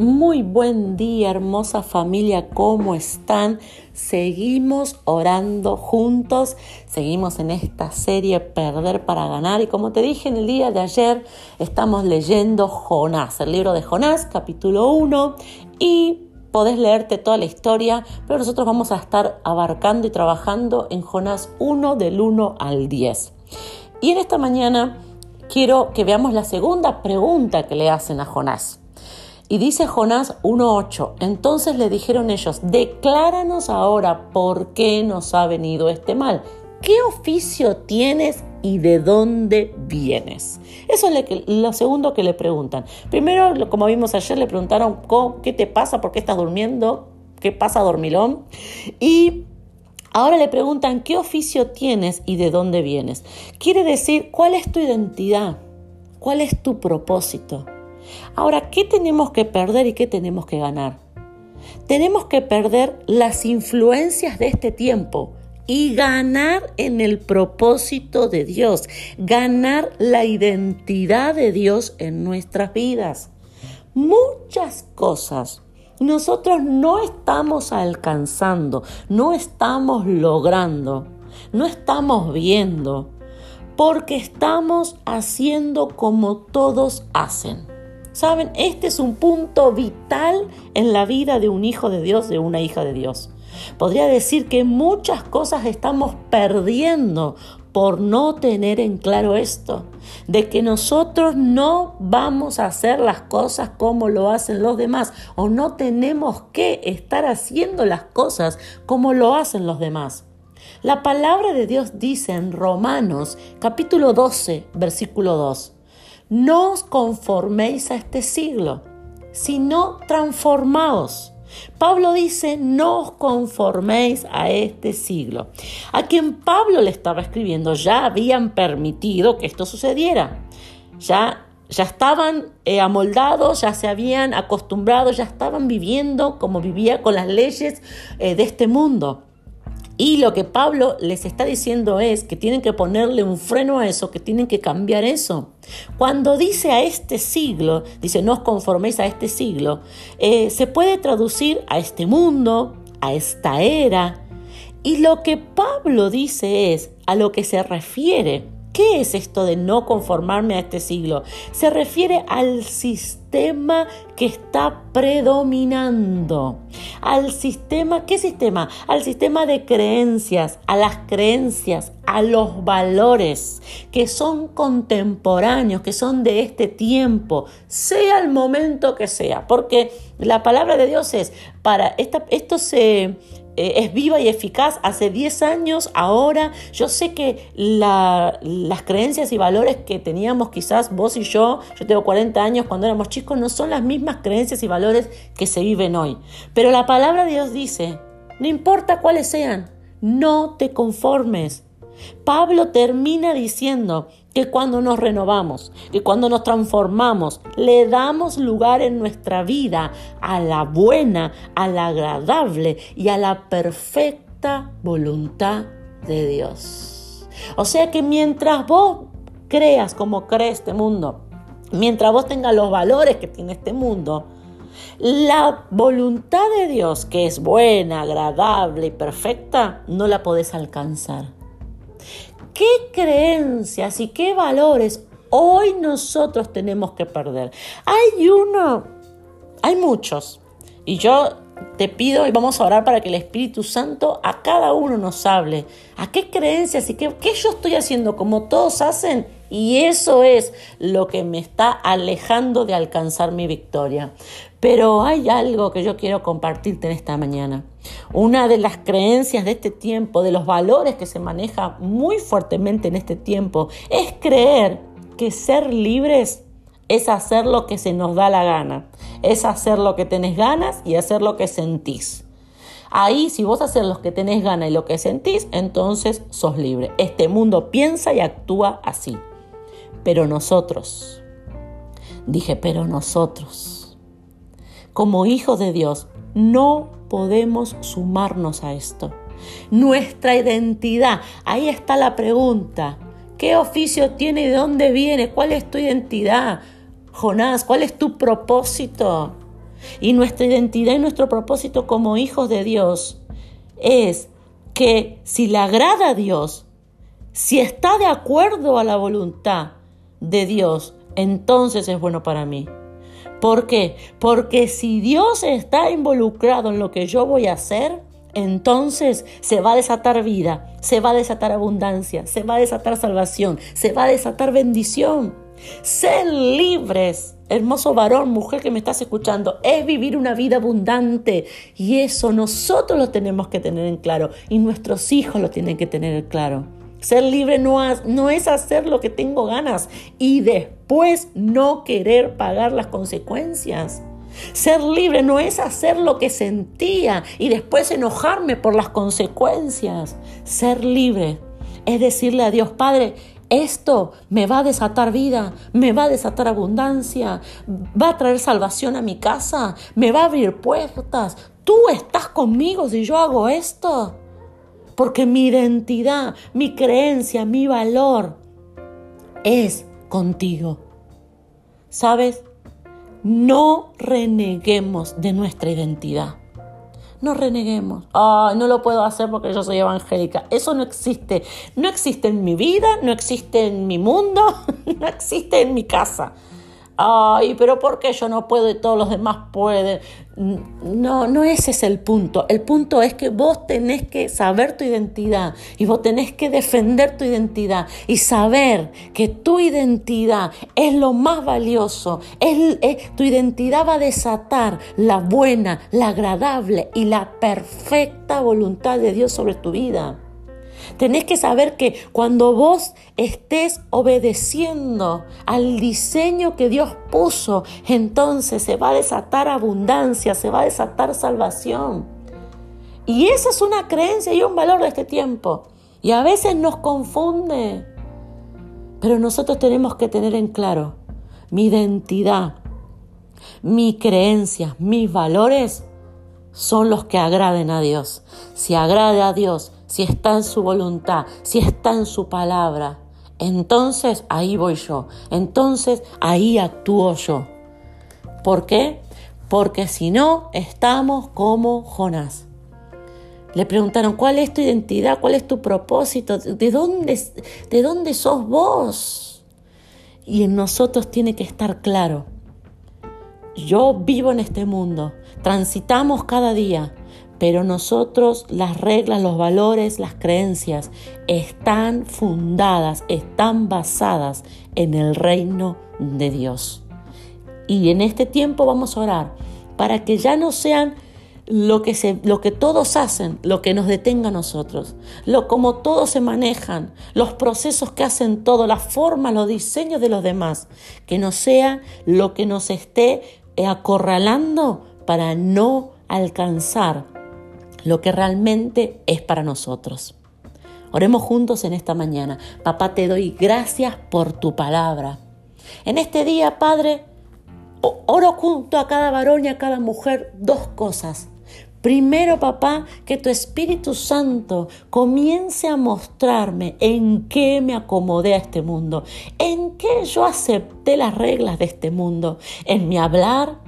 Muy buen día, hermosa familia, ¿cómo están? Seguimos orando juntos, seguimos en esta serie Perder para ganar y como te dije en el día de ayer, estamos leyendo Jonás, el libro de Jonás, capítulo 1 y podés leerte toda la historia, pero nosotros vamos a estar abarcando y trabajando en Jonás 1 del 1 al 10. Y en esta mañana quiero que veamos la segunda pregunta que le hacen a Jonás. Y dice Jonás 1.8, entonces le dijeron ellos, decláranos ahora por qué nos ha venido este mal. ¿Qué oficio tienes y de dónde vienes? Eso es lo, segundo que le preguntan. Primero, como vimos ayer, le preguntaron, ¿qué te pasa? ¿Por qué estás durmiendo? ¿Qué pasa, dormilón? Y Ahora le preguntan qué oficio tienes y de dónde vienes. Quiere decir cuál es tu identidad, cuál es tu propósito. Ahora, ¿qué tenemos que perder y qué tenemos que ganar? Tenemos que perder las influencias de este tiempo y ganar en el propósito de Dios, ganar la identidad de Dios en nuestras vidas. Muchas cosas nosotros no estamos alcanzando, no estamos logrando, no estamos viendo, porque estamos haciendo como todos hacen. Saben, este es un punto vital en la vida de un hijo de Dios, de una hija de Dios. Podría decir que muchas cosas estamos perdiendo por no tener en claro esto, de que nosotros no vamos a hacer las cosas como lo hacen los demás o no tenemos que estar haciendo las cosas como lo hacen los demás. La palabra de Dios dice en Romanos capítulo 12, versículo 2, no os conforméis a este siglo, sino transformaos. Pablo dice, no os conforméis a este siglo. A quien Pablo le estaba escribiendo ya habían permitido que esto sucediera. Ya, ya estaban eh, amoldados, ya se habían acostumbrado, ya estaban viviendo como vivía con las leyes eh, de este mundo. Y lo que Pablo les está diciendo es que tienen que ponerle un freno a eso, que tienen que cambiar eso. Cuando dice a este siglo, dice no os conforméis a este siglo, eh, se puede traducir a este mundo, a esta era. Y lo que Pablo dice es a lo que se refiere ¿Qué es esto de no conformarme a este siglo? Se refiere al sistema que está predominando. Al sistema, ¿qué sistema? Al sistema de creencias, a las creencias, a los valores que son contemporáneos, que son de este tiempo, sea el momento que sea. Porque la palabra de Dios es, para esto se es viva y eficaz hace 10 años, ahora yo sé que las creencias y valores que teníamos quizás vos y yo, yo tengo 40 años cuando éramos chicos, no son las mismas creencias y valores que se viven hoy. Pero la palabra de Dios dice, no importa cuáles sean, no te conformes. Pablo termina diciendo que cuando nos renovamos, que cuando nos transformamos, le damos lugar en nuestra vida a la buena, a la agradable y a la perfecta voluntad de Dios. O sea que mientras vos creas como cree este mundo, mientras vos tengas los valores que tiene este mundo, la voluntad de Dios, que es buena, agradable y perfecta, no la podés alcanzar. ¿Qué creencias y qué valores hoy nosotros tenemos que perder? Hay uno, hay muchos. Y yo te pido y vamos a orar para que el Espíritu Santo a cada uno nos hable. ¿A qué creencias y qué, qué yo estoy haciendo como todos hacen? Y eso es lo que me está alejando de alcanzar mi victoria. Pero hay algo que yo quiero compartirte en esta mañana. Una de las creencias de este tiempo, de los valores que se maneja muy fuertemente en este tiempo, es creer que ser libres es hacer lo que se nos da la gana, es hacer lo que tenés ganas y hacer lo que sentís. Ahí, si vos haces lo que tenés ganas y lo que sentís, entonces sos libre. Este mundo piensa y actúa así. Pero nosotros, dije, pero nosotros, como hijos de Dios, no podemos sumarnos a esto. Nuestra identidad, ahí está la pregunta. ¿Qué oficio tiene y de dónde viene? ¿Cuál es tu identidad? Jonás, ¿cuál es tu propósito? Y nuestra identidad y nuestro propósito como hijos de Dios es que si le agrada a Dios, si está de acuerdo a la voluntad de Dios, entonces es bueno para mí. ¿Por qué? Porque si Dios está involucrado en lo que yo voy a hacer, entonces se va a desatar vida, se va a desatar abundancia, se va a desatar salvación, se va a desatar bendición. Ser libres, hermoso varón, mujer que me estás escuchando, es vivir una vida abundante. Y eso nosotros lo tenemos que tener en claro y nuestros hijos lo tienen que tener en claro. Ser libre no, es hacer lo que tengo ganas y después no querer pagar las consecuencias. Ser libre no es hacer lo que sentía y después enojarme por las consecuencias. Ser libre es decirle a Dios, Padre, esto me va a desatar vida, me va a desatar abundancia, va a traer salvación a mi casa, me va a abrir puertas. Tú estás conmigo si yo hago esto. Porque mi identidad, mi creencia, mi valor es contigo. ¿Sabes? No reneguemos de nuestra identidad. No reneguemos. Ay, no lo puedo hacer porque yo soy evangélica. Eso no existe. No existe en mi vida, no existe en mi mundo, no existe en mi casa ay, pero ¿por qué yo no puedo y todos los demás pueden? No, no ese es el punto. El punto es que vos tenés que saber tu identidad y vos tenés que defender tu identidad y saber que tu identidad es lo más valioso. tu identidad va a desatar la buena, la agradable y la perfecta voluntad de Dios sobre tu vida. Tenés que saber que cuando vos estés obedeciendo al diseño que Dios puso, entonces se va a desatar abundancia, se va a desatar salvación. Y esa es una creencia y un valor de este tiempo. Y a veces nos confunde. Pero nosotros tenemos que tener en claro mi identidad, mi creencia, mis valores son los que agraden a Dios. Si agrade a Dios, si está en su voluntad, si está en su palabra, entonces ahí voy yo, entonces ahí actúo yo. ¿Por qué? Porque si no, estamos como Jonás. Le preguntaron, ¿cuál es tu identidad? ¿Cuál es tu propósito? ¿De dónde, de dónde sos vos? Y en nosotros tiene que estar claro. Yo vivo en este mundo, transitamos cada día, pero nosotros las reglas, los valores, las creencias están fundadas, están basadas en el reino de Dios. Y en este tiempo vamos a orar para que ya no sean lo que, se, lo que todos hacen, lo que nos detenga a nosotros, lo como todos se manejan, los procesos que hacen todo, la forma, los diseños de los demás, que no sea lo que nos esté acorralando para no alcanzar lo que realmente es para nosotros. Oremos juntos en esta mañana. Papá, te doy gracias por tu palabra. En este día, Padre, oro junto a cada varón y a cada mujer dos cosas. Primero, papá, que tu Espíritu Santo comience a mostrarme en qué me acomodé a este mundo, en qué yo acepté las reglas de este mundo, en mi hablar,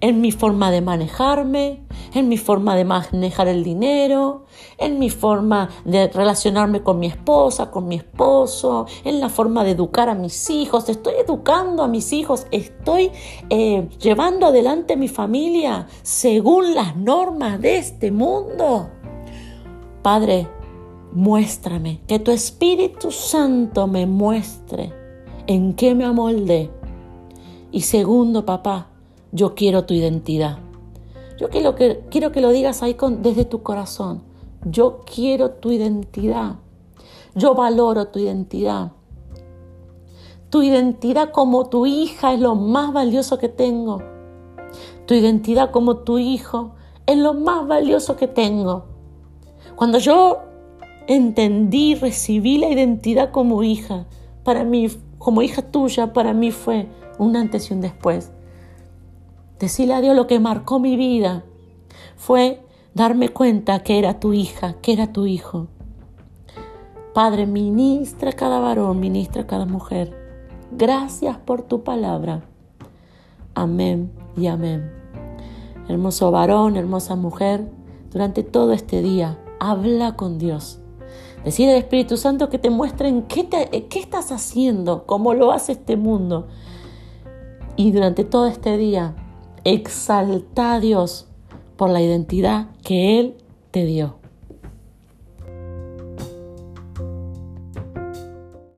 en mi forma de manejarme, en mi forma de manejar el dinero, en mi forma de relacionarme con mi esposa, con mi esposo, en la forma de educar a mis hijos. Estoy educando a mis hijos, estoy eh, llevando adelante mi familia según las normas de este mundo. Padre, muéstrame, que tu Espíritu Santo me muestre en qué me amolde. Y segundo, papá, yo quiero tu identidad. Yo quiero que, quiero que lo digas ahí con, desde tu corazón. Yo quiero tu identidad. Yo valoro tu identidad. Tu identidad como tu hija es lo más valioso que tengo. Tu identidad como tu hijo es lo más valioso que tengo. Cuando yo entendí, recibí la identidad como hija, para mí, como hija tuya, para mí fue un antes y un después. Decirle a Dios lo que marcó mi vida fue darme cuenta que era tu hija, que era tu hijo. Padre, ministra cada varón, ministra cada mujer. Gracias por tu palabra. Amén y amén. Hermoso varón, hermosa mujer, durante todo este día, habla con Dios. Decide al Espíritu Santo que te muestren qué, te, qué estás haciendo, cómo lo hace este mundo. Y durante todo este día, Exalta a Dios por la identidad que Él te dio.